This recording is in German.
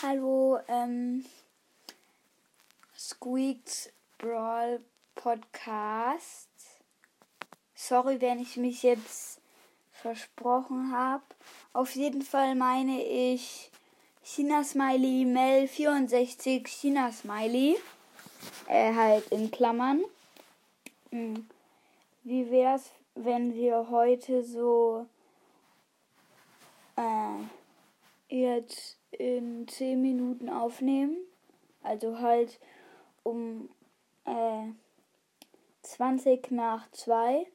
Hallo, ähm, Squeaks Brawl Podcast. Sorry, wenn ich mich jetzt versprochen habe. Auf jeden Fall meine ich China Smiley Mel 64 China Smiley. Äh, halt in Klammern. Hm. Wie wär's, wenn wir heute so äh, jetzt in 10 Minuten aufnehmen. Also halt um äh, 20 nach 2.